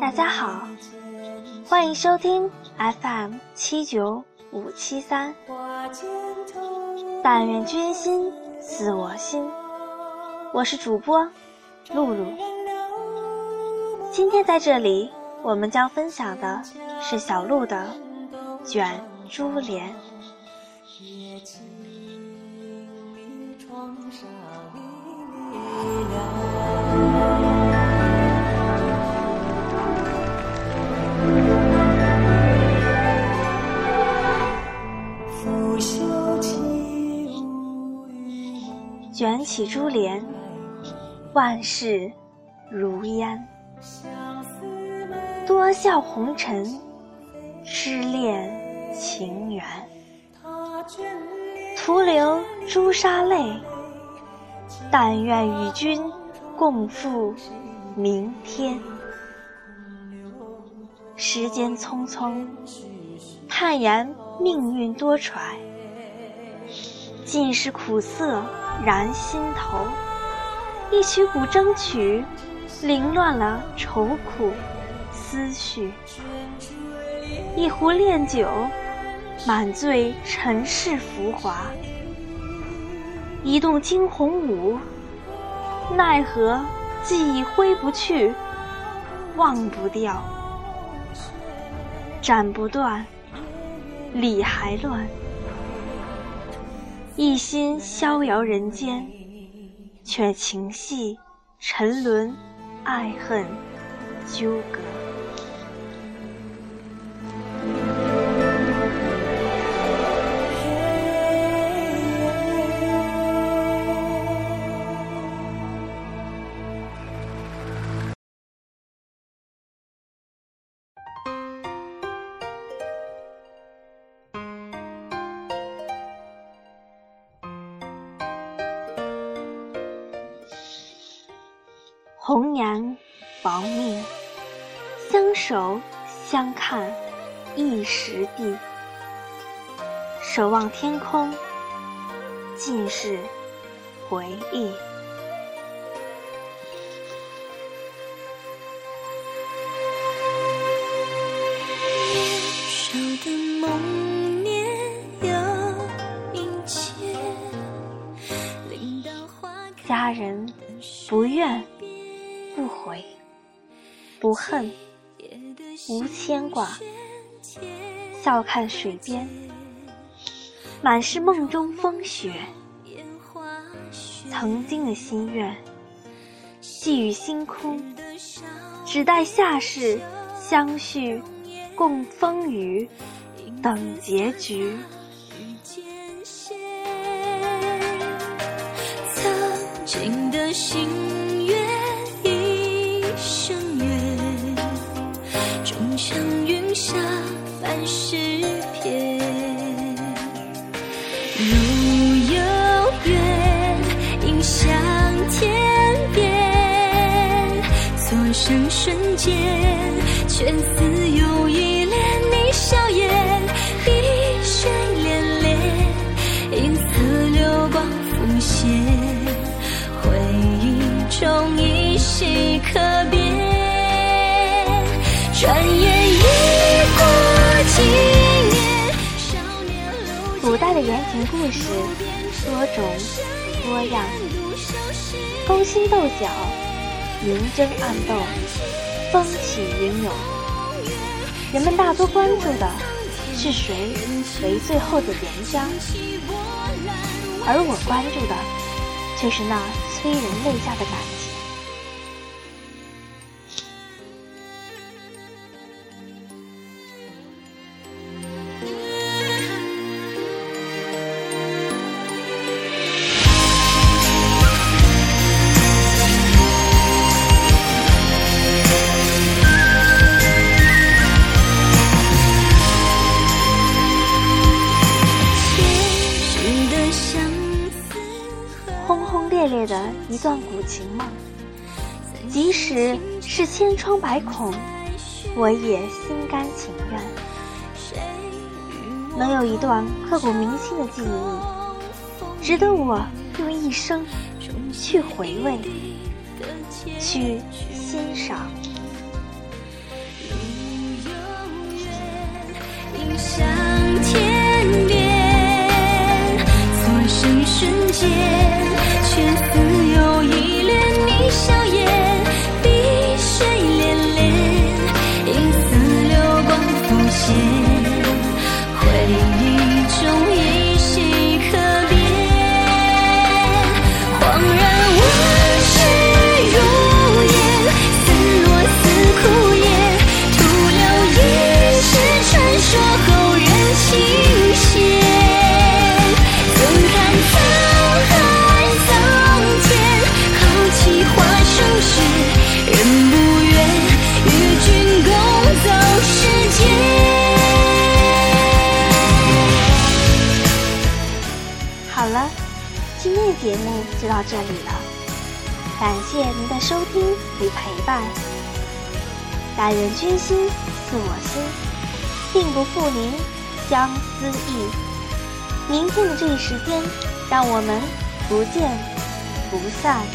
大家好，欢迎收听 FM 七九五七三。但愿君心似我心，我是主播露露。今天在这里，我们将分享的是小鹿的《卷珠帘》。卷起珠帘，万事如烟。多笑红尘，痴恋情缘。徒留朱砂泪，但愿与君共赴明天。时间匆匆，叹言命运多舛，尽是苦涩。燃心头，一曲古筝曲，凌乱了愁苦思绪；一壶烈酒，满醉尘世浮华；一动惊鸿舞，奈何记忆挥不去，忘不掉，斩不断，理还乱。一心逍遥人间，却情系沉沦，爱恨纠葛。红颜薄命，相守相看一时地。守望天空，尽是回忆。不恨，无牵挂。笑看水边，满是梦中风雪。曾经的心愿，寄予星空，只待下世相续，共风雨，等结局。曾经的心愿，一生。诗篇路有远，影向天边。错生瞬间，全似有一恋。你笑颜，碧水涟涟，银色流光浮现。回忆中依稀。古代的言情故事多种多样，勾心斗角，明争暗斗。风起云涌，人们大多关注的是谁为最后的赢家，而我关注的却是那催人泪下的感情梦，即使是千疮百孔，我也心甘情愿。能有一段刻骨铭心的记忆，值得我用一生去回味。去欣赏。这里了，感谢您的收听与陪伴。待人君心，似我心，并不负您相思意。明天的这一时间，让我们不见不散。